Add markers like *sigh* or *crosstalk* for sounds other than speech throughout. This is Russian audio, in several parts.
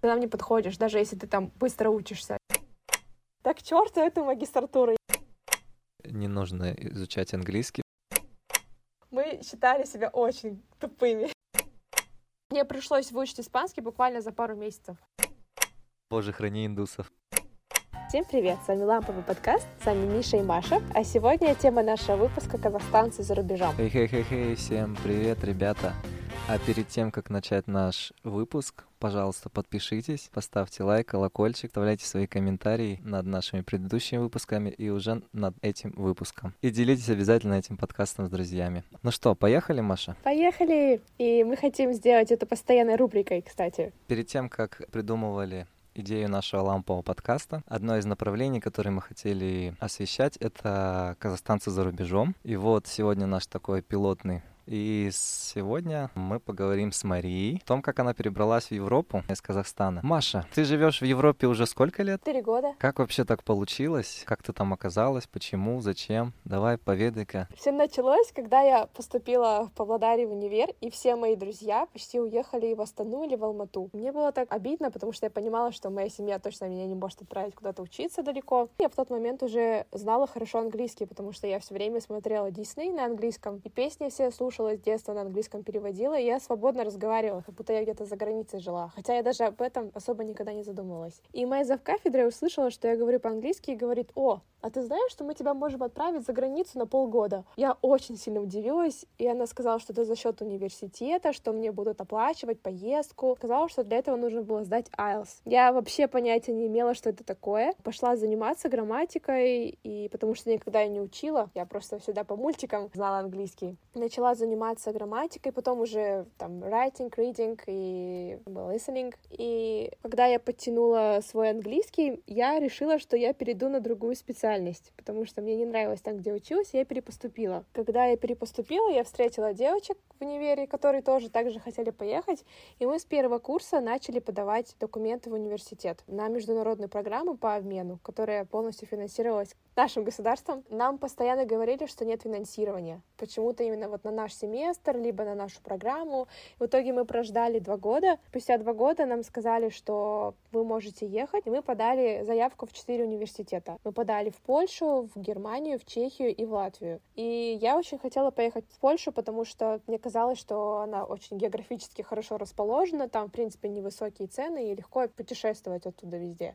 Ты нам не подходишь, даже если ты там быстро учишься. Так черту эту магистратуру. Не нужно изучать английский. Мы считали себя очень тупыми. Мне пришлось выучить испанский буквально за пару месяцев. Боже, храни индусов. Всем привет, с вами Ламповый подкаст, с вами Миша и Маша, а сегодня тема нашего выпуска «Казахстанцы за рубежом». Хей-хей-хей-хей, всем привет, ребята. А перед тем, как начать наш выпуск, пожалуйста, подпишитесь, поставьте лайк, колокольчик, оставляйте свои комментарии над нашими предыдущими выпусками и уже над этим выпуском. И делитесь обязательно этим подкастом с друзьями. Ну что, поехали, Маша? Поехали! И мы хотим сделать это постоянной рубрикой, кстати. Перед тем, как придумывали идею нашего лампового подкаста. Одно из направлений, которое мы хотели освещать, это казахстанцы за рубежом. И вот сегодня наш такой пилотный и сегодня мы поговорим с Марией о том, как она перебралась в Европу из Казахстана. Маша, ты живешь в Европе уже сколько лет? Три года. Как вообще так получилось? Как ты там оказалась? Почему? Зачем? Давай, поведай-ка. Все началось, когда я поступила в Павлодаре в универ, и все мои друзья почти уехали в Астану или в Алмату. Мне было так обидно, потому что я понимала, что моя семья точно меня не может отправить куда-то учиться далеко. Я в тот момент уже знала хорошо английский, потому что я все время смотрела Дисней на английском, и песни все слушала слушала с детства, на английском переводила, и я свободно разговаривала, как будто я где-то за границей жила. Хотя я даже об этом особо никогда не задумывалась. И моя завкафедра услышала, что я говорю по-английски, и говорит, о, а ты знаешь, что мы тебя можем отправить за границу на полгода? Я очень сильно удивилась, и она сказала, что это за счет университета, что мне будут оплачивать поездку. Сказала, что для этого нужно было сдать IELTS. Я вообще понятия не имела, что это такое. Пошла заниматься грамматикой, и потому что никогда я не учила, я просто всегда по мультикам знала английский. Начала заниматься грамматикой, потом уже там writing, reading и listening. И когда я подтянула свой английский, я решила, что я перейду на другую специальность потому что мне не нравилось там, где училась, я перепоступила. Когда я перепоступила, я встретила девочек в универе, которые тоже так же хотели поехать, и мы с первого курса начали подавать документы в университет на международную программу по обмену, которая полностью финансировалась нашим государством. Нам постоянно говорили, что нет финансирования. Почему-то именно вот на наш семестр, либо на нашу программу. В итоге мы прождали два года. Спустя два года нам сказали, что вы можете ехать, и мы подали заявку в четыре университета. Мы подали в Польшу, в Германию, в Чехию и в Латвию. И я очень хотела поехать в Польшу, потому что мне казалось, что она очень географически хорошо расположена, там, в принципе, невысокие цены, и легко путешествовать оттуда везде.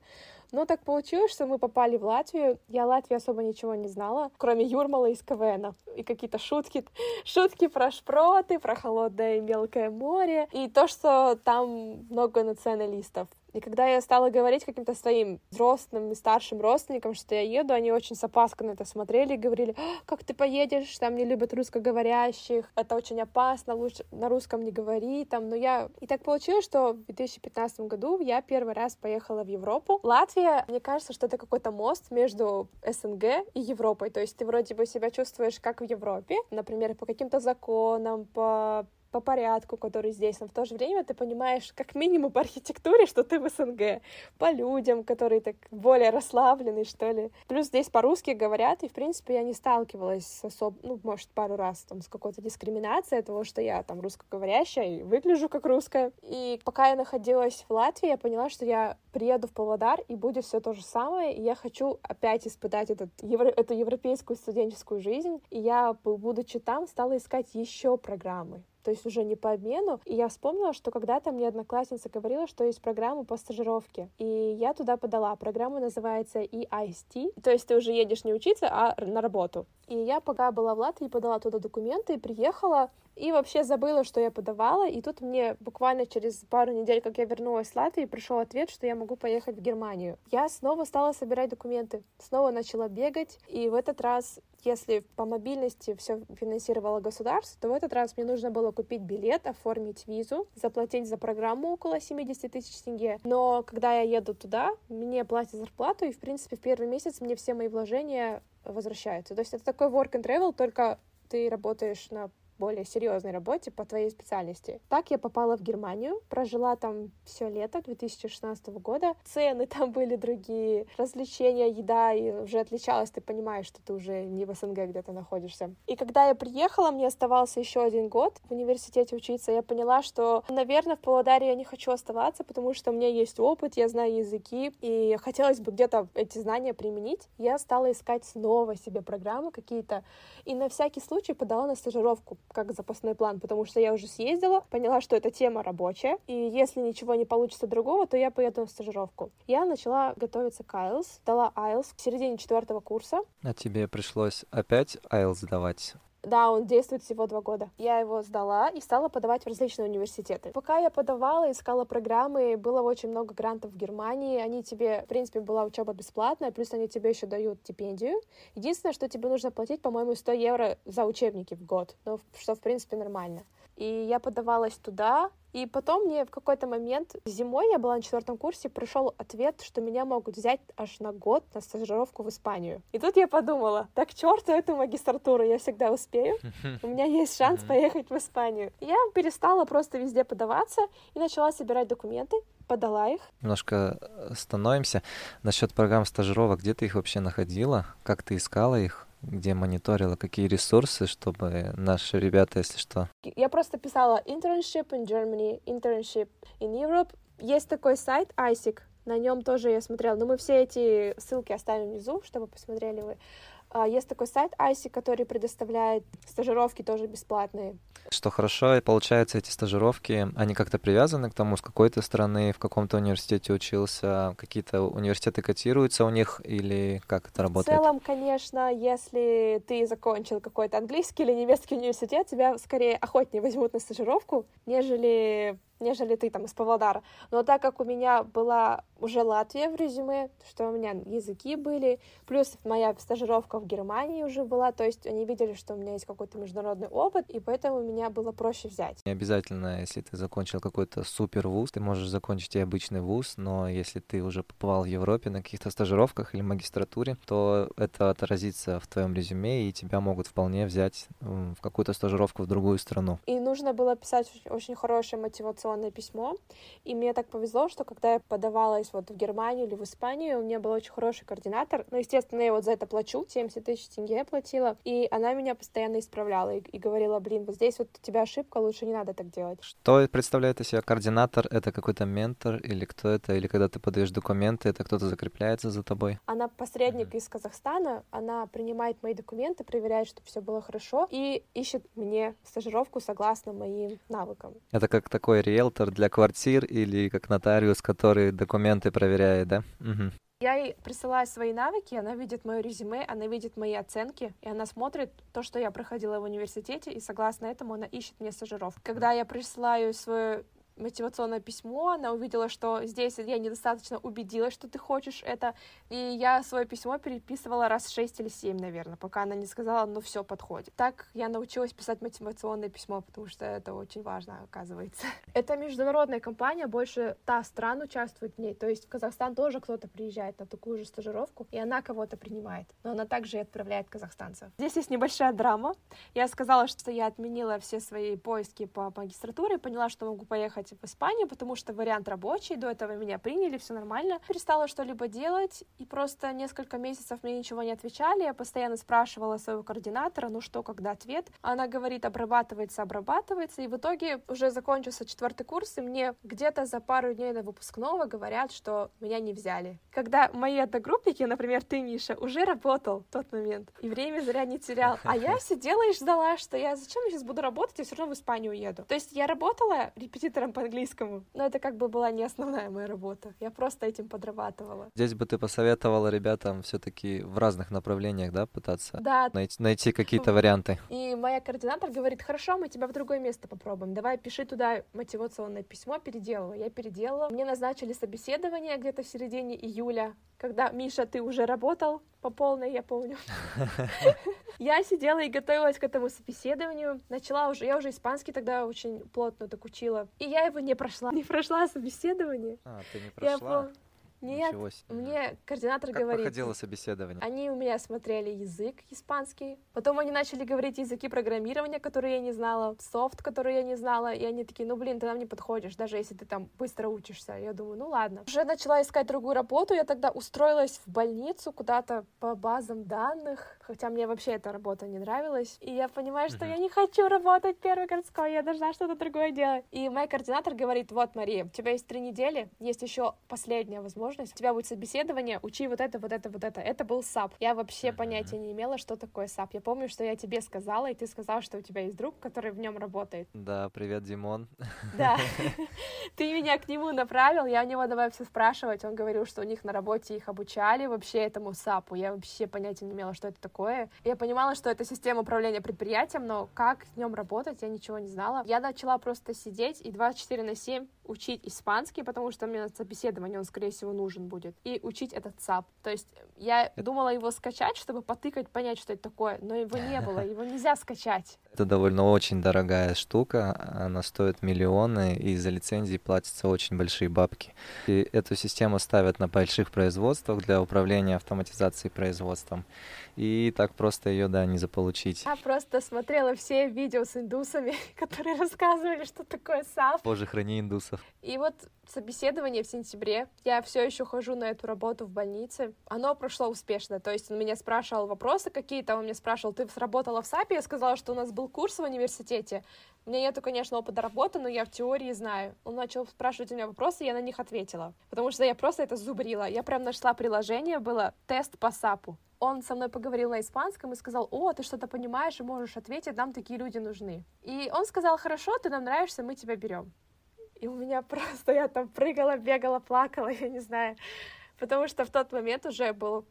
Но так получилось, что мы попали в Латвию. Я Латвии особо ничего не знала, кроме Юрмала из КВН. И какие-то шутки, шутки про шпроты, про холодное и мелкое море. И то, что там много националистов. И когда я стала говорить каким-то своим взрослым и старшим родственникам, что я еду, они очень с опаской на это смотрели и говорили, «А, как ты поедешь, там не любят русскоговорящих, это очень опасно, лучше на русском не говори, там, но я... И так получилось, что в 2015 году я первый раз поехала в Европу. Латвия, мне кажется, что это какой-то мост между СНГ и Европой, то есть ты вроде бы себя чувствуешь как в Европе, например, по каким-то законам, по по порядку, который здесь, но в то же время ты понимаешь как минимум по архитектуре, что ты в СНГ, по людям, которые так более расслаблены, что ли. Плюс здесь по-русски говорят, и, в принципе, я не сталкивалась с особо, ну, может, пару раз там с какой-то дискриминацией того, что я там русскоговорящая и выгляжу как русская. И пока я находилась в Латвии, я поняла, что я приеду в Павлодар, и будет все то же самое, и я хочу опять испытать этот, евро, эту европейскую студенческую жизнь, и я, будучи там, стала искать еще программы то есть уже не по обмену. И я вспомнила, что когда-то мне одноклассница говорила, что есть программа по стажировке. И я туда подала. Программа называется EIST. То есть ты уже едешь не учиться, а на работу. И я пока была в Латвии, подала туда документы, приехала, и вообще забыла, что я подавала. И тут мне буквально через пару недель, как я вернулась с Латвии, пришел ответ, что я могу поехать в Германию. Я снова стала собирать документы, снова начала бегать. И в этот раз, если по мобильности все финансировало государство, то в этот раз мне нужно было купить билет, оформить визу, заплатить за программу около 70 тысяч тенге. Но когда я еду туда, мне платят зарплату, и, в принципе, в первый месяц мне все мои вложения возвращаются. То есть это такой work and travel, только ты работаешь на более серьезной работе по твоей специальности. Так я попала в Германию, прожила там все лето 2016 года. Цены *laughs* там были другие, развлечения, еда и уже отличалась, ты понимаешь, что ты уже не в СНГ где-то находишься. И когда я приехала, мне оставался еще один год в университете учиться, я поняла, что, наверное, в Павлодаре я не хочу оставаться, потому что у меня есть опыт, я знаю языки, и хотелось бы где-то эти знания применить. Я стала искать снова себе программы какие-то, и на всякий случай подала на стажировку как запасной план, потому что я уже съездила, поняла, что эта тема рабочая, и если ничего не получится другого, то я поеду на стажировку. Я начала готовиться к IELTS, дала IELTS в середине четвертого курса. А тебе пришлось опять IELTS сдавать? Да, он действует всего два года. Я его сдала и стала подавать в различные университеты. Пока я подавала, искала программы, было очень много грантов в Германии. Они тебе, в принципе, была учеба бесплатная, плюс они тебе еще дают стипендию. Единственное, что тебе нужно платить, по-моему, 100 евро за учебники в год, ну, что, в принципе, нормально. И я подавалась туда, и потом мне в какой-то момент зимой, я была на четвертом курсе, пришел ответ, что меня могут взять аж на год на стажировку в Испанию. И тут я подумала, так черту эту магистратуру, я всегда успею, у меня есть шанс поехать в Испанию. я перестала просто везде подаваться и начала собирать документы, подала их. Немножко остановимся насчет программ стажировок. Где ты их вообще находила? Как ты искала их? Где мониторила, какие ресурсы, чтобы наши ребята, если что. Я просто писала internship in Germany, internship in Europe. Есть такой сайт ISIC, на нем тоже я смотрела, но мы все эти ссылки оставим внизу, чтобы посмотрели вы. А, есть такой сайт ISIC, который предоставляет стажировки тоже бесплатные. Что хорошо, и получается, эти стажировки, они как-то привязаны к тому, с какой то страны, в каком-то университете учился, какие-то университеты котируются у них, или как это работает? В целом, конечно, если ты закончил какой-то английский или немецкий университет, тебя скорее охотнее возьмут на стажировку, нежели нежели ты там из Павлодара. Но так как у меня была уже Латвия в резюме, что у меня языки были, плюс моя стажировка в Германии уже была, то есть они видели, что у меня есть какой-то международный опыт, и поэтому меня было проще взять. Не обязательно, если ты закончил какой-то супер вуз, ты можешь закончить и обычный вуз, но если ты уже побывал в Европе на каких-то стажировках или магистратуре, то это отразится в твоем резюме, и тебя могут вполне взять в какую-то стажировку в другую страну. И нужно было писать очень хорошее мотивационное письмо, и мне так повезло, что когда я подавалась вот в Германию или в Испанию, у меня был очень хороший координатор. Ну, естественно, я вот за это плачу, 70 тысяч тенге я платила, и она меня постоянно исправляла и, и говорила, блин, вот здесь вот у тебя ошибка, лучше не надо так делать. Что представляет из себя координатор? Это какой-то ментор или кто это? Или когда ты подаешь документы, это кто-то закрепляется за тобой? Она посредник mm-hmm. из Казахстана, она принимает мои документы, проверяет, чтобы все было хорошо, и ищет мне стажировку согласно моим навыкам. Это как такой риэлтор для квартир или как нотариус, который документы проверяет, да? Угу. Я ей присылаю свои навыки, она видит мое резюме, она видит мои оценки, и она смотрит то, что я проходила в университете, и согласно этому она ищет мне стажировку. Когда я присылаю свое мотивационное письмо, она увидела, что здесь я недостаточно убедилась, что ты хочешь это, и я свое письмо переписывала раз шесть или семь, наверное, пока она не сказала, ну все, подходит. Так я научилась писать мотивационное письмо, потому что это очень важно, оказывается. *laughs* Это международная компания, больше та стран участвует в ней, то есть в Казахстан тоже кто-то приезжает на такую же стажировку, и она кого-то принимает, но она также и отправляет казахстанцев. Здесь есть небольшая драма. Я сказала, что я отменила все свои поиски по магистратуре, поняла, что могу поехать поехать в Испанию, потому что вариант рабочий, до этого меня приняли, все нормально. Перестала что-либо делать, и просто несколько месяцев мне ничего не отвечали. Я постоянно спрашивала своего координатора, ну что, когда ответ. Она говорит, обрабатывается, обрабатывается, и в итоге уже закончился четвертый курс, и мне где-то за пару дней до выпускного говорят, что меня не взяли. Когда мои одногруппники, например, ты, Миша, уже работал в тот момент, и время зря не терял, а я *laughs* сидела и ждала, что я зачем я сейчас буду работать, я все равно в Испанию уеду. То есть я работала репетитором по английскому. Но это как бы была не основная моя работа. Я просто этим подрабатывала. Здесь бы ты посоветовала ребятам все-таки в разных направлениях, да, пытаться да. найти, найти какие-то варианты. И моя координатор говорит, хорошо, мы тебя в другое место попробуем. Давай пиши туда мотивационное письмо, переделывай. Я переделала. Мне назначили собеседование где-то в середине июля, когда, Миша, ты уже работал по полной, я помню. *laughs* Я сидела и готовилась к этому собеседованию. Начала уже, я уже испанский тогда очень плотно так учила. И я его не прошла. Не прошла собеседование. А, ты не прошла? Нет, мне координатор как говорит... проходило собеседование? Они у меня смотрели язык испанский, потом они начали говорить языки программирования, которые я не знала, софт, который я не знала, и они такие, ну, блин, ты нам не подходишь, даже если ты там быстро учишься. Я думаю, ну, ладно. Уже начала искать другую работу, я тогда устроилась в больницу куда-то по базам данных, хотя мне вообще эта работа не нравилась, и я понимаю, что я не хочу работать первой городской, я должна что-то другое делать. И мой координатор говорит, вот, Мария, у тебя есть три недели, есть еще последняя возможность, у тебя будет собеседование, учи вот это, вот это, вот это. Это был SAP. Я вообще понятия не имела, что такое SAP. Я помню, что я тебе сказала, и ты сказал, что у тебя есть друг, который в нем работает. Да, привет, Димон. Да. *laughs* *laughs* Ты меня к нему направил, я у него давай все спрашивать. Он говорил, что у них на работе их обучали вообще этому SAP у. Я вообще понятия не имела, что это такое. Я понимала, что это система управления предприятием, но как в нем работать, я ничего не знала. Я начала просто сидеть и 24 на 7 учить испанский, потому что мне на собеседование он, скорее всего, нужен будет, и учить этот SAP. То есть я думала его скачать, чтобы потыкать, понять, что это такое, но его не было, *laughs* его нельзя скачать. Это довольно очень дорогая штука, она стоит миллионы, и за лицензии платятся очень большие бабки. И эту систему ставят на больших производствах для управления автоматизацией производством. И так просто ее, да, не заполучить. Я просто смотрела все видео с индусами, *laughs* которые рассказывали, что такое SAP. Боже, храни индусов. И вот собеседование в сентябре. Я все еще хожу на эту работу в больнице. Оно прошло успешно. То есть он меня спрашивал вопросы какие-то, он меня спрашивал, ты работала в SAP е? Я сказала, что у нас был курс в университете. У меня нету, конечно, опыта работы, но я в теории знаю. Он начал спрашивать у меня вопросы, я на них ответила. Потому что я просто это зубрила. Я прям нашла приложение, было тест по САПу он со мной поговорил на испанском и сказал, о, ты что-то понимаешь и можешь ответить, нам такие люди нужны. И он сказал, хорошо, ты нам нравишься, мы тебя берем. И у меня *laughs* просто, я там прыгала, бегала, плакала, я не знаю. Потому что в тот момент уже был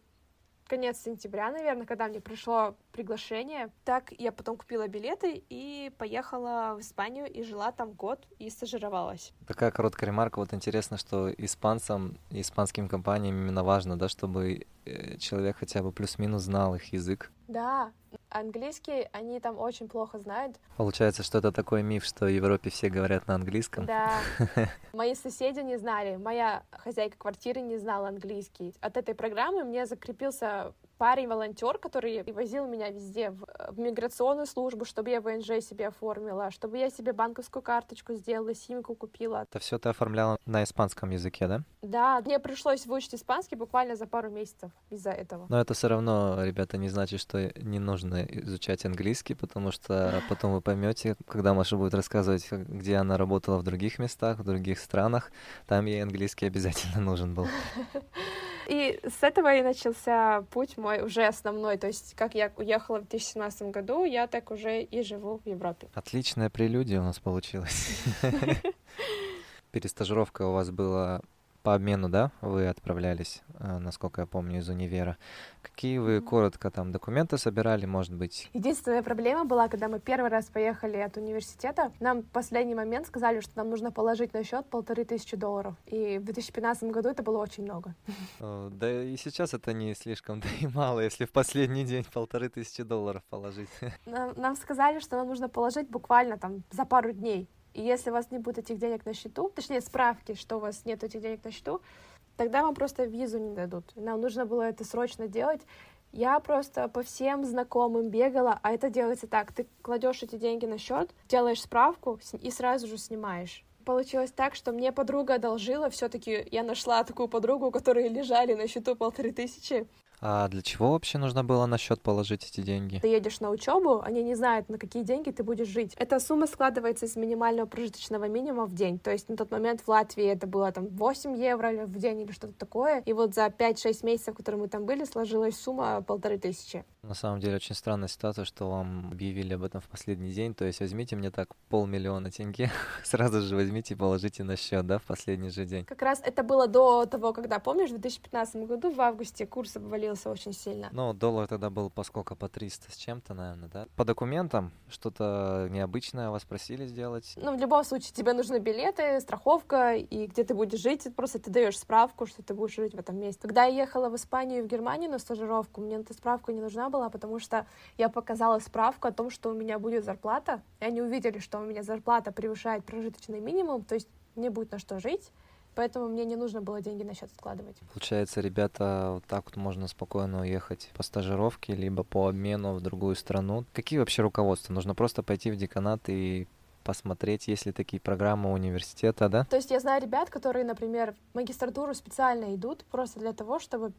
конец сентября, наверное, когда мне пришло приглашение. Так я потом купила билеты и поехала в Испанию и жила там год и стажировалась. Такая короткая ремарка. Вот интересно, что испанцам испанским компаниям именно важно, да, чтобы э, человек хотя бы плюс-минус знал их язык. Да, английский они там очень плохо знают. Получается, что это такой миф, что в Европе все говорят на английском. Да. *laughs* Мои соседи не знали, моя хозяйка квартиры не знала английский. От этой программы мне закрепился парень-волонтер, который возил меня везде, в, в миграционную службу, чтобы я ВНЖ себе оформила, чтобы я себе банковскую карточку сделала, симку купила. Это все ты оформляла на испанском языке, да? Да, мне пришлось выучить испанский буквально за пару месяцев из-за этого. Но это все равно, ребята, не значит, что не нужно изучать английский, потому что *laughs* потом вы поймете, когда Маша будет рассказывать, где она работала в других местах, в других странах, там ей английский обязательно нужен был. *laughs* И с этого и начался путь мой уже основной. То есть, как я уехала в 2017 году, я так уже и живу в Европе. Отличная прелюдия у нас получилась. *laughs* Перестажировка у вас была по обмену, да, вы отправлялись, э, насколько я помню, из универа. Какие вы коротко там документы собирали, может быть? Единственная проблема была, когда мы первый раз поехали от университета, нам в последний момент сказали, что нам нужно положить на счет полторы тысячи долларов. И в 2015 году это было очень много. Да и сейчас это не слишком, да и мало, если в последний день полторы тысячи долларов положить. Нам, нам сказали, что нам нужно положить буквально там за пару дней. И если у вас не будет этих денег на счету, точнее справки, что у вас нет этих денег на счету, тогда вам просто визу не дадут. Нам нужно было это срочно делать. Я просто по всем знакомым бегала, а это делается так. Ты кладешь эти деньги на счет, делаешь справку и сразу же снимаешь. Получилось так, что мне подруга одолжила, все-таки я нашла такую подругу, у которой лежали на счету полторы тысячи. А для чего вообще нужно было на счет положить эти деньги? Ты едешь на учебу, они не знают, на какие деньги ты будешь жить. Эта сумма складывается из минимального прожиточного минимума в день. То есть на тот момент в Латвии это было там 8 евро в день или что-то такое. И вот за 5-6 месяцев, которые мы там были, сложилась сумма полторы тысячи. На самом деле очень странная ситуация, что вам объявили об этом в последний день. То есть возьмите мне так полмиллиона тенге, *laughs* сразу же возьмите и положите на счет, да, в последний же день. Как раз это было до того, когда, помнишь, в 2015 году в августе курс обвалился очень сильно. Ну, доллар тогда был по сколько? По 300 с чем-то, наверное, да? По документам что-то необычное вас просили сделать? Ну, в любом случае, тебе нужны билеты, страховка, и где ты будешь жить, просто ты даешь справку, что ты будешь жить в этом месте. Когда я ехала в Испанию и в Германию на стажировку, мне эта справка не нужна была, потому что я показала справку о том, что у меня будет зарплата, и они увидели, что у меня зарплата превышает прожиточный минимум, то есть мне будет на что жить, Поэтому мне не нужно было деньги на счет откладывать. Получается, ребята, вот так вот можно спокойно уехать по стажировке, либо по обмену в другую страну. Какие вообще руководства? Нужно просто пойти в деканат и посмотреть, есть ли такие программы университета, да? То есть я знаю ребят, которые, например, в магистратуру специально идут просто для того, чтобы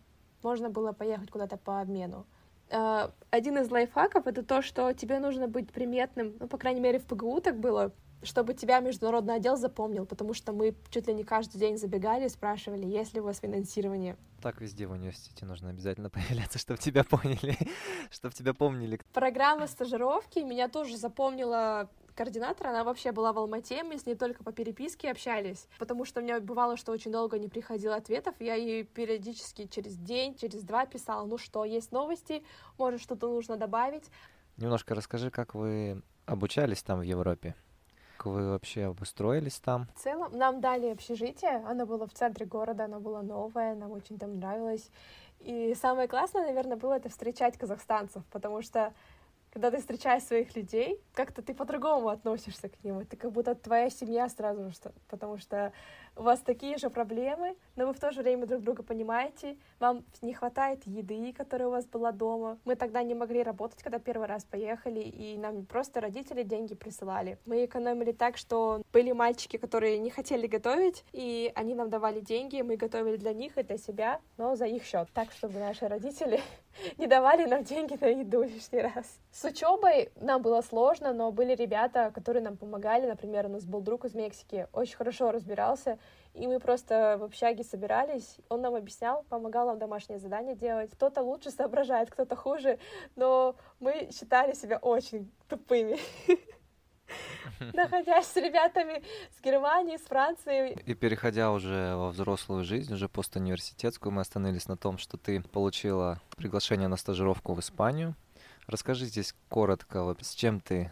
можно было поехать куда-то по обмену. Э, один из лайфхаков — это то, что тебе нужно быть приметным, ну, по крайней мере, в ПГУ так было, чтобы тебя международный отдел запомнил, потому что мы чуть ли не каждый день забегали и спрашивали, есть ли у вас финансирование. Так везде в университете нужно обязательно *laughs* появляться, чтобы тебя поняли, *laughs* чтобы тебя помнили. Программа стажировки меня тоже запомнила координатор, она вообще была в Алмате, мы с ней только по переписке общались, потому что у меня бывало, что очень долго не приходило ответов, я ей периодически через день, через два писала, ну что, есть новости, может что-то нужно добавить. Немножко расскажи, как вы обучались там в Европе? Вы вообще обустроились там? В целом, нам дали общежитие, оно было в центре города, оно было новое, нам очень там нравилось. И самое классное, наверное, было это встречать казахстанцев, потому что когда ты встречаешь своих людей, как-то ты по-другому относишься к ним. Это как будто твоя семья сразу, что, потому что у вас такие же проблемы, но вы в то же время друг друга понимаете, вам не хватает еды, которая у вас была дома. Мы тогда не могли работать, когда первый раз поехали, и нам просто родители деньги присылали. Мы экономили так, что были мальчики, которые не хотели готовить, и они нам давали деньги, мы готовили для них и для себя, но за их счет. Так, чтобы наши родители не давали нам деньги на еду лишний раз. С учебой нам было сложно, но были ребята, которые нам помогали. Например, у нас был друг из Мексики, очень хорошо разбирался, и мы просто в общаге собирались, он нам объяснял, помогал нам домашние задания делать. Кто-то лучше соображает, кто-то хуже, но мы считали себя очень тупыми *laughs* *laughs* находясь с ребятами с Германии, с Франции. И переходя уже во взрослую жизнь, уже постуниверситетскую, мы остановились на том, что ты получила приглашение на стажировку в Испанию. Расскажи здесь коротко, с чем ты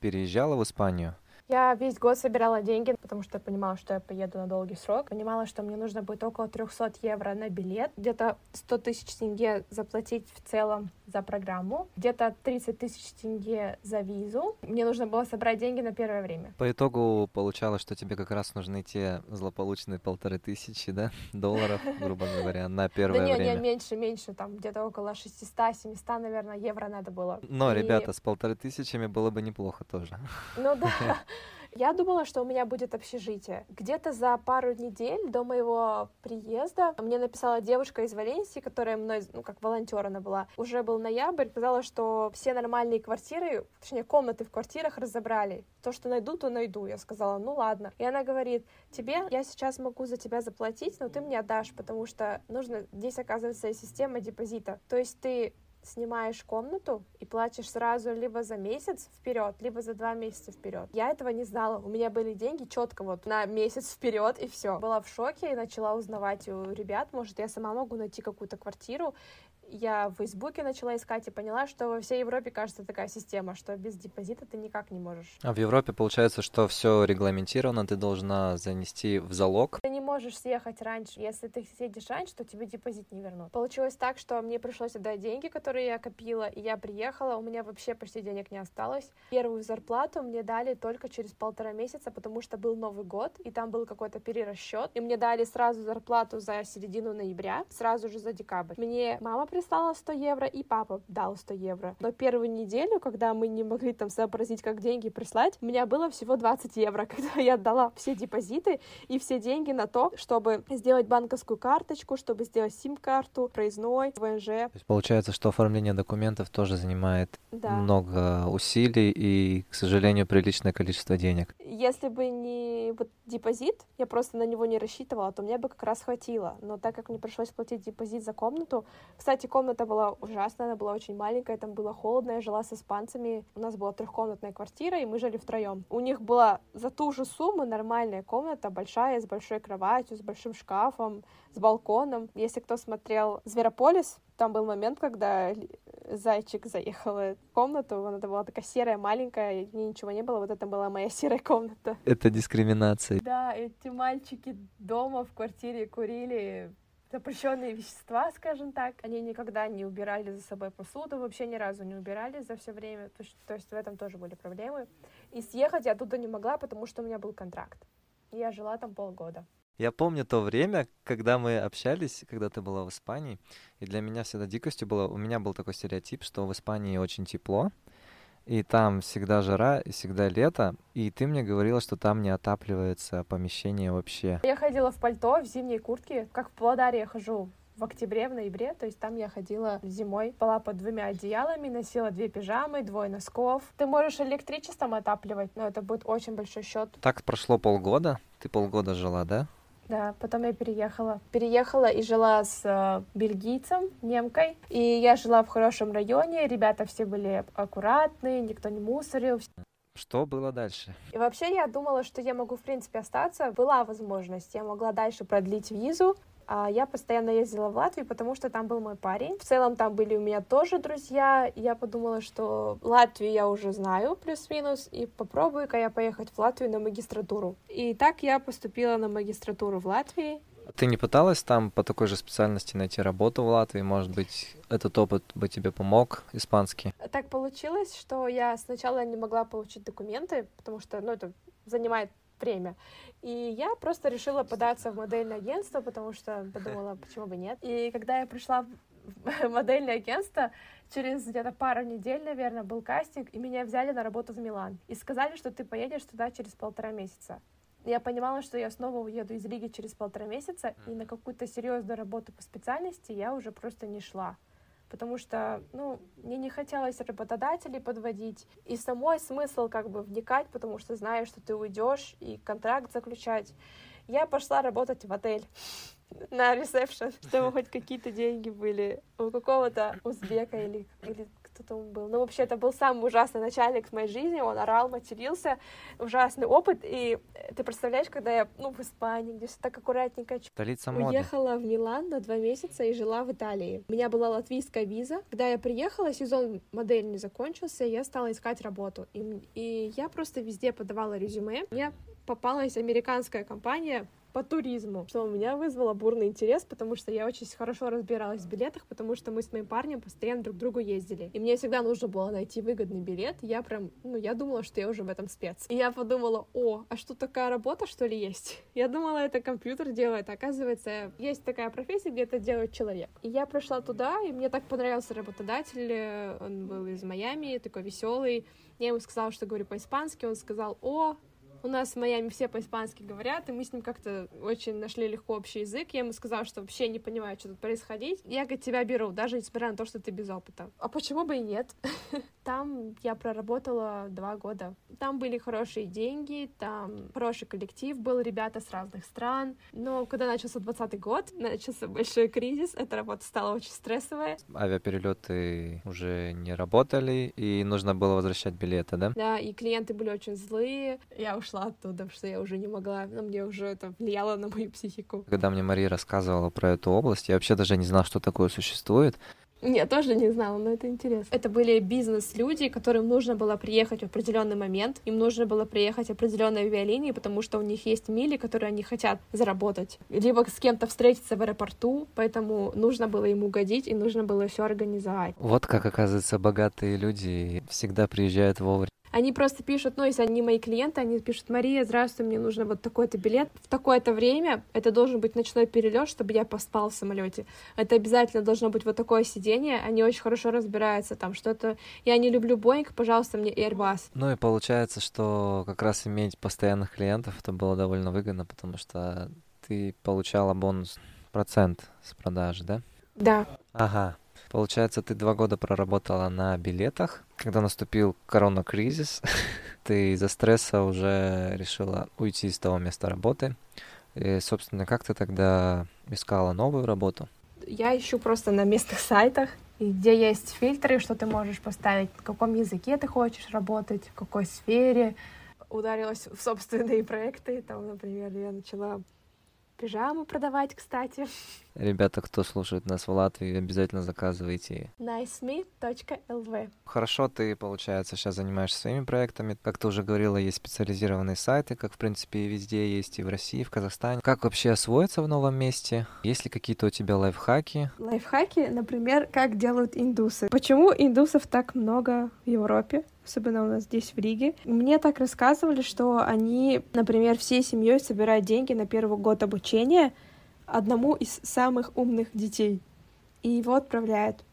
переезжала в Испанию, я весь год собирала деньги, потому что я понимала, что я поеду на долгий срок. Понимала, что мне нужно будет около 300 евро на билет, где-то 100 тысяч тенге заплатить в целом за программу, где-то 30 тысяч тенге за визу. Мне нужно было собрать деньги на первое время. По итогу получалось, что тебе как раз нужны те злополучные полторы тысячи, да, *laughs* долларов, грубо говоря, на первое время. Да не, не, меньше, меньше, там где-то около 600-700, наверное, евро надо было. Но, ребята, с полторы тысячами было бы неплохо тоже. Ну да. *laughs* Я думала, что у меня будет общежитие. Где-то за пару недель до моего приезда мне написала девушка из Валенсии, которая мной, ну, как волонтер она была. Уже был ноябрь, сказала, что все нормальные квартиры, точнее, комнаты в квартирах разобрали. То, что найду, то найду. Я сказала, ну ладно. И она говорит, тебе я сейчас могу за тебя заплатить, но ты мне отдашь, потому что нужно, здесь оказывается система депозита. То есть ты снимаешь комнату и платишь сразу либо за месяц вперед, либо за два месяца вперед. Я этого не знала. У меня были деньги четко вот на месяц вперед и все. Была в шоке и начала узнавать у ребят, может, я сама могу найти какую-то квартиру я в Фейсбуке начала искать и поняла, что во всей Европе, кажется, такая система, что без депозита ты никак не можешь. А в Европе получается, что все регламентировано, ты должна занести в залог. Ты не можешь съехать раньше. Если ты съедешь раньше, то тебе депозит не вернут. Получилось так, что мне пришлось отдать деньги, которые я копила, и я приехала, у меня вообще почти денег не осталось. Первую зарплату мне дали только через полтора месяца, потому что был Новый год, и там был какой-то перерасчет, и мне дали сразу зарплату за середину ноября, сразу же за декабрь. Мне мама прислала 100 евро, и папа дал 100 евро. Но первую неделю, когда мы не могли там сообразить, как деньги прислать, у меня было всего 20 евро, *laughs* когда я отдала все депозиты и все деньги на то, чтобы сделать банковскую карточку, чтобы сделать сим-карту, проездной, ВНЖ. То есть получается, что оформление документов тоже занимает да. много усилий и, к сожалению, приличное количество денег. Если бы не вот депозит, я просто на него не рассчитывала, то мне бы как раз хватило. Но так как мне пришлось платить депозит за комнату, кстати, комната была ужасная, она была очень маленькая, там было холодно, я жила с испанцами. У нас была трехкомнатная квартира, и мы жили втроем. У них была за ту же сумму нормальная комната, большая, с большой кроватью, с большим шкафом, с балконом. Если кто смотрел «Зверополис», там был момент, когда зайчик заехал в комнату, она была такая серая, маленькая, и ничего не было, вот это была моя серая комната. Это дискриминация. Да, эти мальчики дома в квартире курили запрещенные вещества, скажем так. Они никогда не убирали за собой посуду, вообще ни разу не убирали за все время. То то есть в этом тоже были проблемы. И съехать я оттуда не могла, потому что у меня был контракт. И я жила там полгода. Я помню то время, когда мы общались, когда ты была в Испании, и для меня всегда дикостью было, у меня был такой стереотип, что в Испании очень тепло, и там всегда жара, и всегда лето, и ты мне говорила, что там не отапливается помещение вообще. Я ходила в пальто, в зимней куртке, как в Павлодаре я хожу в октябре, в ноябре, то есть там я ходила зимой, спала под двумя одеялами, носила две пижамы, двое носков. Ты можешь электричеством отапливать, но это будет очень большой счет. Так прошло полгода, ты полгода жила, да? Да, потом я переехала. Переехала и жила с э, бельгийцем, немкой. И я жила в хорошем районе, ребята все были аккуратные, никто не мусорил. Что было дальше? И вообще я думала, что я могу, в принципе, остаться. Была возможность. Я могла дальше продлить визу. А я постоянно ездила в Латвию, потому что там был мой парень. В целом там были у меня тоже друзья. Я подумала, что Латвию я уже знаю плюс-минус, и попробую-ка я поехать в Латвию на магистратуру. И так я поступила на магистратуру в Латвии. Ты не пыталась там по такой же специальности найти работу в Латвии? Может быть, этот опыт бы тебе помог, испанский? Так получилось, что я сначала не могла получить документы, потому что, ну, это занимает время. И я просто решила податься в модельное агентство, потому что подумала, почему бы нет. И когда я пришла в модельное агентство, через где-то пару недель, наверное, был кастинг, и меня взяли на работу в Милан. И сказали, что ты поедешь туда через полтора месяца. Я понимала, что я снова уеду из Риги через полтора месяца, и на какую-то серьезную работу по специальности я уже просто не шла потому что, ну, мне не хотелось работодателей подводить, и самой смысл как бы вникать, потому что знаешь, что ты уйдешь и контракт заключать. Я пошла работать в отель *laughs* на ресепшн, чтобы хоть какие-то деньги были у какого-то узбека или, или кто там был. Ну, вообще, это был самый ужасный начальник в моей жизни, он орал, матерился, ужасный опыт, и ты представляешь, когда я, ну, в Испании, где все так аккуратненько, Столица моды. уехала в Милан на два месяца и жила в Италии. У меня была латвийская виза. Когда я приехала, сезон модели не закончился, я стала искать работу. И, и я просто везде подавала резюме. Мне попалась американская компания по туризму, что у меня вызвало бурный интерес, потому что я очень хорошо разбиралась в билетах, потому что мы с моим парнем постоянно друг к другу ездили. И мне всегда нужно было найти выгодный билет. Я прям, ну, я думала, что я уже в этом спец. И я подумала, о, а что такая работа, что ли, есть? *laughs* Я думала, это компьютер делает. Оказывается, есть такая профессия, где это делает человек. И я пришла туда, и мне так понравился работодатель. Он был из Майами, такой веселый. Я ему сказала, что говорю по-испански. Он сказал, о, у нас в Майами все по-испански говорят, и мы с ним как-то очень нашли легко общий язык. Я ему сказала, что вообще не понимаю, что тут происходит. Я, говорит, тебя беру, даже несмотря на то, что ты без опыта. А почему бы и нет? *laughs* Там я проработала два года. Там были хорошие деньги, там хороший коллектив был, ребята с разных стран. Но когда начался 20 год, начался большой кризис, эта работа стала очень стрессовая. Авиаперелеты уже не работали, и нужно было возвращать билеты, да? Да, и клиенты были очень злые. Я ушла оттуда, потому что я уже не могла, но мне уже это влияло на мою психику. Когда мне Мария рассказывала про эту область, я вообще даже не знал, что такое существует. Я тоже не знала, но это интересно. Это были бизнес-люди, которым нужно было приехать в определенный момент, им нужно было приехать в определенной авиалинии, потому что у них есть мили, которые они хотят заработать. Либо с кем-то встретиться в аэропорту, поэтому нужно было им угодить и нужно было все организовать. Вот как, оказывается, богатые люди всегда приезжают вовремя. Они просто пишут, ну, если они мои клиенты, они пишут, Мария, здравствуй, мне нужно вот такой-то билет в такое-то время, это должен быть ночной перелет, чтобы я поспал в самолете. Это обязательно должно быть вот такое сидение, они очень хорошо разбираются там, что-то, я не люблю Boeing, пожалуйста, мне Airbus. Ну и получается, что как раз иметь постоянных клиентов, это было довольно выгодно, потому что ты получала бонус, процент с продажи, да? Да. Ага. Получается, ты два года проработала на билетах. Когда наступил коронакризис, *laughs* ты из-за стресса уже решила уйти из того места работы. И, собственно, как ты тогда искала новую работу? Я ищу просто на местных сайтах, где есть фильтры, что ты можешь поставить, в каком языке ты хочешь работать, в какой сфере. Ударилась в собственные проекты. Там, например, я начала пижамы продавать, кстати. Ребята, кто слушает нас в Латвии, обязательно заказывайте. niceme.lv Хорошо, ты, получается, сейчас занимаешься своими проектами. Как ты уже говорила, есть специализированные сайты, как, в принципе, и везде есть, и в России, и в Казахстане. Как вообще освоиться в новом месте? Есть ли какие-то у тебя лайфхаки? Лайфхаки, например, как делают индусы. Почему индусов так много в Европе? особенно у нас здесь в Риге. Мне так рассказывали, что они, например, всей семьей собирают деньги на первый год обучения одному из самых умных детей. И его отправляют.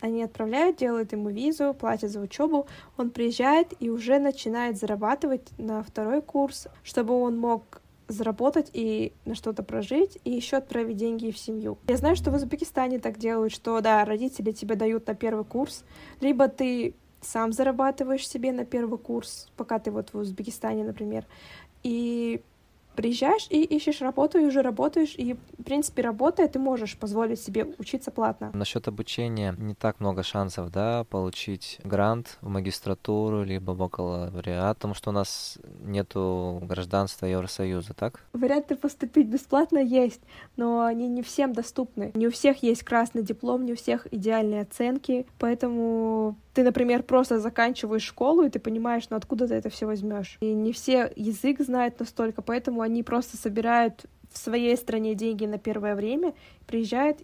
Они отправляют, делают ему визу, платят за учебу. Он приезжает и уже начинает зарабатывать на второй курс, чтобы он мог заработать и на что-то прожить, и еще отправить деньги в семью. Я знаю, что в Узбекистане так делают, что, да, родители тебе дают на первый курс, либо ты сам зарабатываешь себе на первый курс, пока ты вот в Узбекистане, например, и приезжаешь и ищешь работу, и уже работаешь, и, в принципе, работая, ты можешь позволить себе учиться платно. Насчет обучения не так много шансов, да, получить грант в магистратуру, либо бакалавриат, потому что у нас нету гражданства Евросоюза, так? Варианты поступить бесплатно есть, но они не всем доступны. Не у всех есть красный диплом, не у всех идеальные оценки, поэтому ты, например, просто заканчиваешь школу, и ты понимаешь, ну откуда ты это все возьмешь. И не все язык знают настолько, поэтому они просто собирают в своей стране деньги на первое время, приезжают,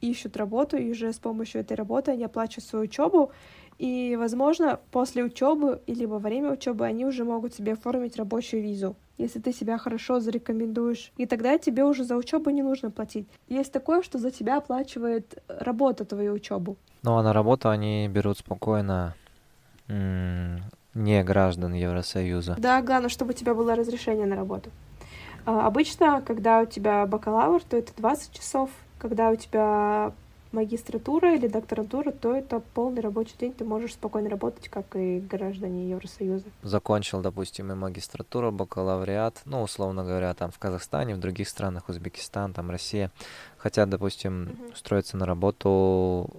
ищут работу, и уже с помощью этой работы они оплачивают свою учебу, и, возможно, после учебы или во время учебы они уже могут себе оформить рабочую визу, если ты себя хорошо зарекомендуешь. И тогда тебе уже за учебу не нужно платить. Есть такое, что за тебя оплачивает работа твою учебу. Ну а на работу они берут спокойно не граждан Евросоюза. Да, главное, чтобы у тебя было разрешение на работу. А, обычно, когда у тебя бакалавр, то это 20 часов. Когда у тебя магистратура или докторантура, то это полный рабочий день, ты можешь спокойно работать, как и граждане Евросоюза. Закончил, допустим, и магистратуру, бакалавриат, ну, условно говоря, там в Казахстане, в других странах, Узбекистан, там Россия, хотят, допустим, uh-huh. устроиться на работу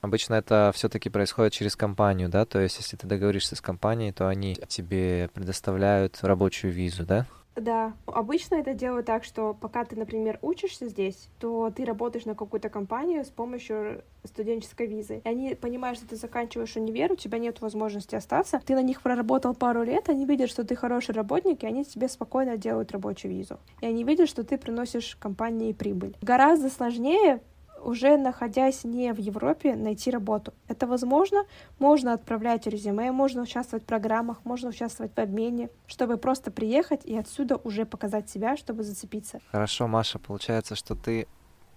Обычно это все-таки происходит через компанию, да? То есть, если ты договоришься с компанией, то они тебе предоставляют рабочую визу, да? Да, обычно это делают так, что пока ты, например, учишься здесь, то ты работаешь на какую-то компанию с помощью студенческой визы. И они понимают, что ты заканчиваешь универ, у тебя нет возможности остаться. Ты на них проработал пару лет, они видят, что ты хороший работник, и они тебе спокойно делают рабочую визу. И они видят, что ты приносишь компании прибыль. Гораздо сложнее уже находясь не в Европе, найти работу. Это возможно, можно отправлять резюме, можно участвовать в программах, можно участвовать в обмене, чтобы просто приехать и отсюда уже показать себя, чтобы зацепиться. Хорошо, Маша, получается, что ты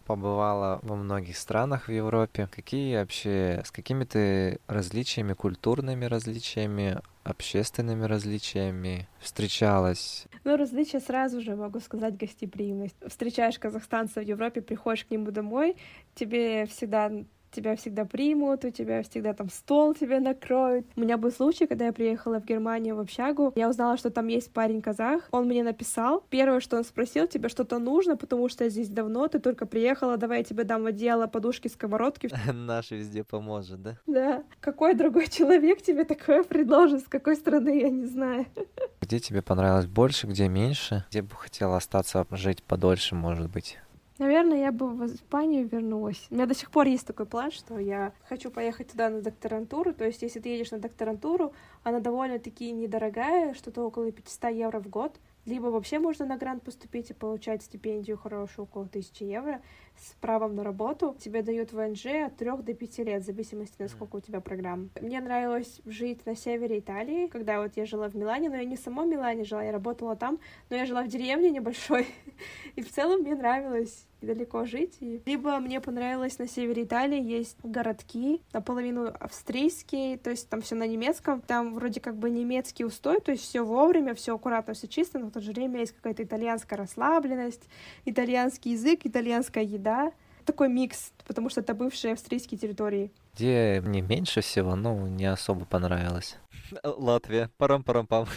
побывала во многих странах в Европе. Какие вообще, с какими ты различиями, культурными различиями, общественными различиями встречалась? Ну, различия сразу же, могу сказать, гостеприимность. Встречаешь казахстанца в Европе, приходишь к нему домой, тебе всегда тебя всегда примут, у тебя всегда там стол тебе накроют. У меня был случай, когда я приехала в Германию в общагу, я узнала, что там есть парень-казах, он мне написал, первое, что он спросил, тебе что-то нужно, потому что я здесь давно, ты только приехала, давай я тебе дам одеяло, подушки, сковородки. *laughs* Наш везде поможет, да? Да. Какой другой человек тебе такое предложит, с какой страны, я не знаю. Где тебе понравилось больше, где меньше? Где бы хотела остаться жить подольше, может быть? Наверное, я бы в Испанию вернулась. У меня до сих пор есть такой план, что я хочу поехать туда на докторантуру. То есть, если ты едешь на докторантуру, она довольно-таки недорогая, что-то около 500 евро в год. Либо вообще можно на грант поступить и получать стипендию хорошую, около 1000 евро, с правом на работу. Тебе дают ВНЖ от 3 до 5 лет, в зависимости, насколько у тебя программа. Мне нравилось жить на севере Италии, когда вот я жила в Милане, но я не в Милане жила, я работала там, но я жила в деревне небольшой. *laughs* И в целом мне нравилось далеко жить. И... Либо мне понравилось на севере Италии есть городки, наполовину австрийские, то есть там все на немецком. Там вроде как бы немецкий устой, то есть все вовремя, все аккуратно, все чисто, но в то же время есть какая-то итальянская расслабленность, итальянский язык, итальянская еда. Такой микс, потому что это бывшие австрийские территории. Где мне меньше всего, ну, не особо понравилось. Латвия. Парам-парам-пам.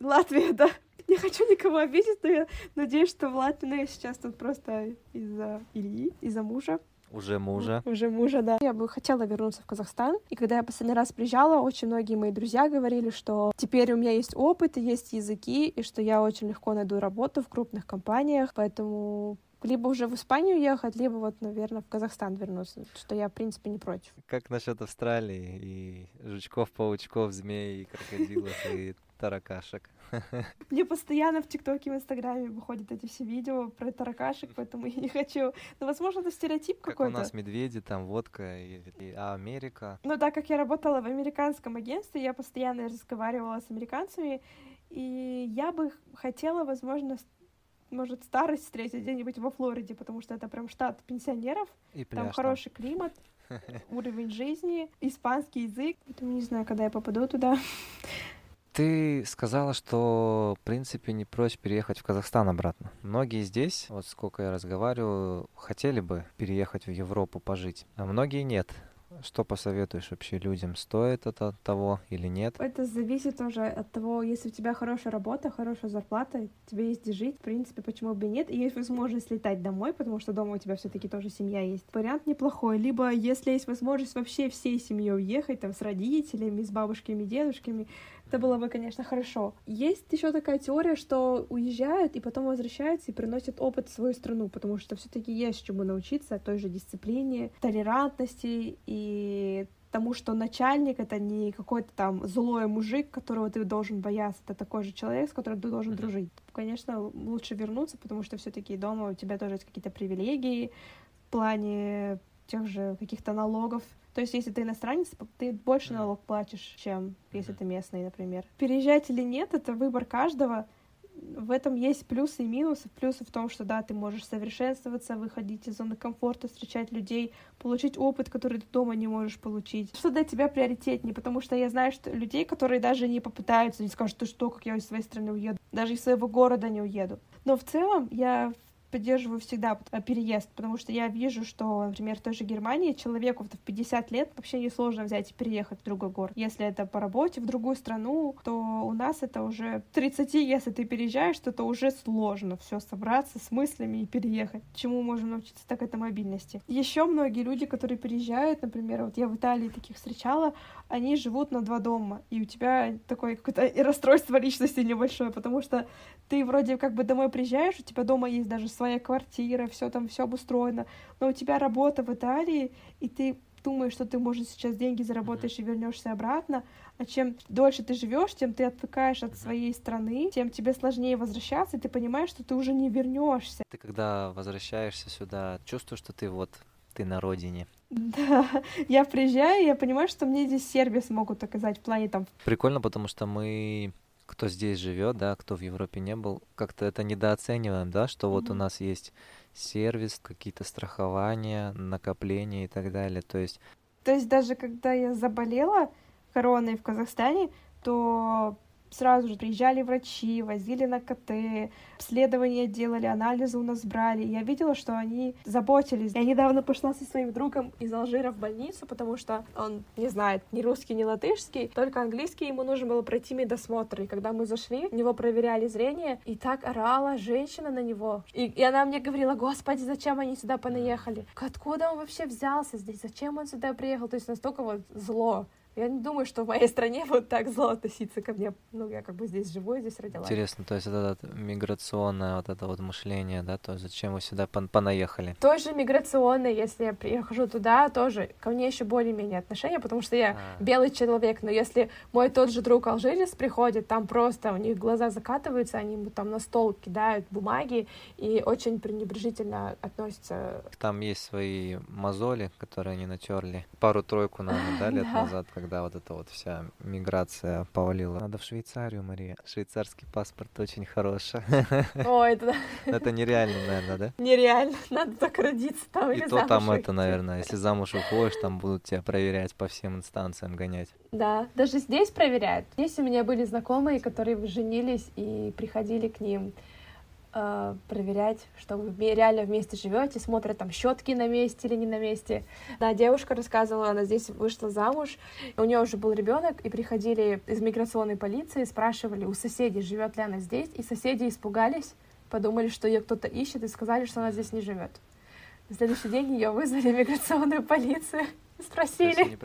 Латвия, да *laughs* не хочу никого обидеть, но я надеюсь, что Влад я сейчас тут просто из-за Ильи, из-за мужа. Уже мужа. Уже мужа, да. Я бы хотела вернуться в Казахстан. И когда я последний раз приезжала, очень многие мои друзья говорили, что теперь у меня есть опыт и есть языки, и что я очень легко найду работу в крупных компаниях. Поэтому либо уже в Испанию ехать, либо вот, наверное, в Казахстан вернуться, что я, в принципе, не против. Как насчет Австралии и жучков, паучков, змей, крокодилов и таракашек? *laughs* Мне постоянно в ТикТоке, в Инстаграме выходят эти все видео про таракашек, поэтому я не хочу. Но, возможно, это стереотип какой-то. Как у нас медведи, там водка, и, и, а Америка. Но так как я работала в американском агентстве, я постоянно разговаривала с американцами, и я бы хотела, возможно, может, старость встретить где-нибудь во Флориде, потому что это прям штат пенсионеров, и пляж, там хороший там. климат, *laughs* уровень жизни, испанский язык. Поэтому не знаю, когда я попаду туда. Ты сказала, что, в принципе, не прочь переехать в Казахстан обратно. Многие здесь, вот сколько я разговариваю, хотели бы переехать в Европу пожить, а многие нет. Что посоветуешь вообще людям? Стоит это того или нет? Это зависит тоже от того, если у тебя хорошая работа, хорошая зарплата, тебе есть где жить, в принципе, почему бы и нет, и есть возможность летать домой, потому что дома у тебя все таки тоже семья есть. Вариант неплохой. Либо, если есть возможность вообще всей семьей уехать, там, с родителями, с бабушками, дедушками, это было бы, конечно, хорошо. Есть еще такая теория, что уезжают и потом возвращаются и приносят опыт в свою страну, потому что все-таки есть чему научиться той же дисциплине, толерантности и тому, что начальник — это не какой-то там злой мужик, которого ты должен бояться, это такой же человек, с которым ты должен дружить. Конечно, лучше вернуться, потому что все таки дома у тебя тоже есть какие-то привилегии в плане тех же каких-то налогов, то есть, если ты иностранец, ты больше налог платишь, чем если ты местный, например. Переезжать или нет, это выбор каждого. В этом есть плюсы и минусы. Плюсы в том, что да, ты можешь совершенствоваться, выходить из зоны комфорта, встречать людей, получить опыт, который ты дома не можешь получить. Что для тебя приоритетнее? Потому что я знаю, что людей, которые даже не попытаются, не скажут, ты что, как я из своей страны уеду, даже из своего города не уеду. Но в целом я поддерживаю всегда э, переезд, потому что я вижу, что, например, в той же Германии человеку в 50 лет вообще несложно взять и переехать в другой город. Если это по работе в другую страну, то у нас это уже 30, если ты переезжаешь, то это уже сложно все собраться с мыслями и переехать. Чему можем научиться, так это мобильности. Еще многие люди, которые переезжают, например, вот я в Италии таких встречала, они живут на два дома, и у тебя такое какое-то *laughs* расстройство личности небольшое, потому что ты вроде как бы домой приезжаешь, у тебя дома есть даже своя квартира, все там все обустроено, но у тебя работа в Италии, и ты думаешь, что ты, может, сейчас деньги заработаешь и вернешься обратно, а чем дольше ты живешь, тем ты отвыкаешь от своей страны, тем тебе сложнее возвращаться, и ты понимаешь, что ты уже не вернешься. Ты когда возвращаешься сюда, чувствуешь, что ты вот ты на родине. Да, *laughs* я приезжаю, и я понимаю, что мне здесь сервис могут оказать в плане там... Прикольно, потому что мы кто здесь живет, да, кто в Европе не был, как-то это недооцениваем, да, что mm-hmm. вот у нас есть сервис, какие-то страхования, накопления и так далее. То есть... То есть даже когда я заболела короной в Казахстане, то сразу же приезжали врачи, возили на КТ, обследования делали, анализы у нас брали. Я видела, что они заботились. Я недавно пошла со своим другом из Алжира в больницу, потому что он не знает ни русский, ни латышский, только английский. Ему нужно было пройти медосмотр. И когда мы зашли, у него проверяли зрение, и так орала женщина на него. И, и она мне говорила, господи, зачем они сюда понаехали? Откуда он вообще взялся здесь? Зачем он сюда приехал? То есть настолько вот зло. Я не думаю, что в моей стране вот так зло относиться ко мне. Ну, я как бы здесь живу, здесь родилась. Интересно, то есть это, это миграционное вот это вот мышление, да, то есть зачем вы сюда пон понаехали? Тоже миграционное, если я прихожу туда, тоже ко мне еще более-менее отношения, потому что я а. белый человек, но если мой тот же друг алжирец приходит, там просто у них глаза закатываются, они ему там на стол кидают бумаги и очень пренебрежительно относятся. Там есть свои мозоли, которые они натерли пару-тройку, наверное, да, *laughs* лет назад, когда когда вот эта вот вся миграция повалила. Надо в Швейцарию, Мария. Швейцарский паспорт очень хороший. *laughs* Ой, это... *laughs* Это нереально, наверное, да? Нереально. Надо так родиться там И то там это, наверное, если замуж уходишь, там будут тебя проверять по всем инстанциям, гонять. Да, даже здесь проверяют. Здесь у меня были знакомые, которые женились и приходили к ним э, проверять, что вы реально вместе живете, смотрят там щетки на месте или не на месте. Да, девушка рассказывала, она здесь вышла замуж, у нее уже был ребенок, и приходили из миграционной полиции, спрашивали у соседей, живет ли она здесь, и соседи испугались, подумали, что ее кто-то ищет, и сказали, что она здесь не живет. На следующий день ее вызвали в миграционную полицию, *laughs* спросили.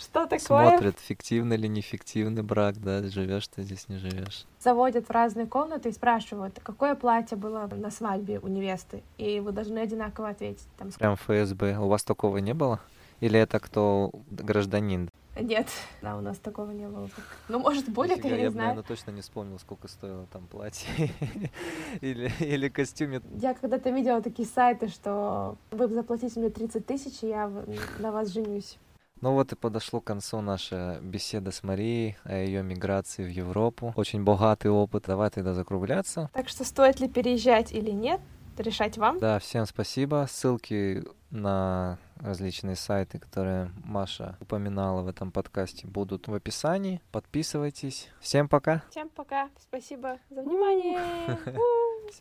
Что такое? Смотрят, фиктивный или нефиктивный брак, да, живешь ты здесь, не живешь. Заводят в разные комнаты и спрашивают, какое платье было на свадьбе у невесты, и вы должны одинаково ответить. Там, Прям ФСБ. У вас такого не было? Или это кто гражданин? Нет, да, у нас такого не было. Ну, может, будет, Нифига, я не я знаю. наверное, точно не вспомнил, сколько стоило там платье *laughs* или, или костюме. Я когда-то видела такие сайты, что вы заплатите мне 30 тысяч, и я на вас женюсь. Ну вот и подошло к концу наша беседа с Марией о ее миграции в Европу. Очень богатый опыт. Давай тогда закругляться. Так что стоит ли переезжать или нет, решать вам. Да, всем спасибо. Ссылки на различные сайты, которые Маша упоминала в этом подкасте, будут в описании. Подписывайтесь. Всем пока. Всем пока, спасибо за внимание. *laughs*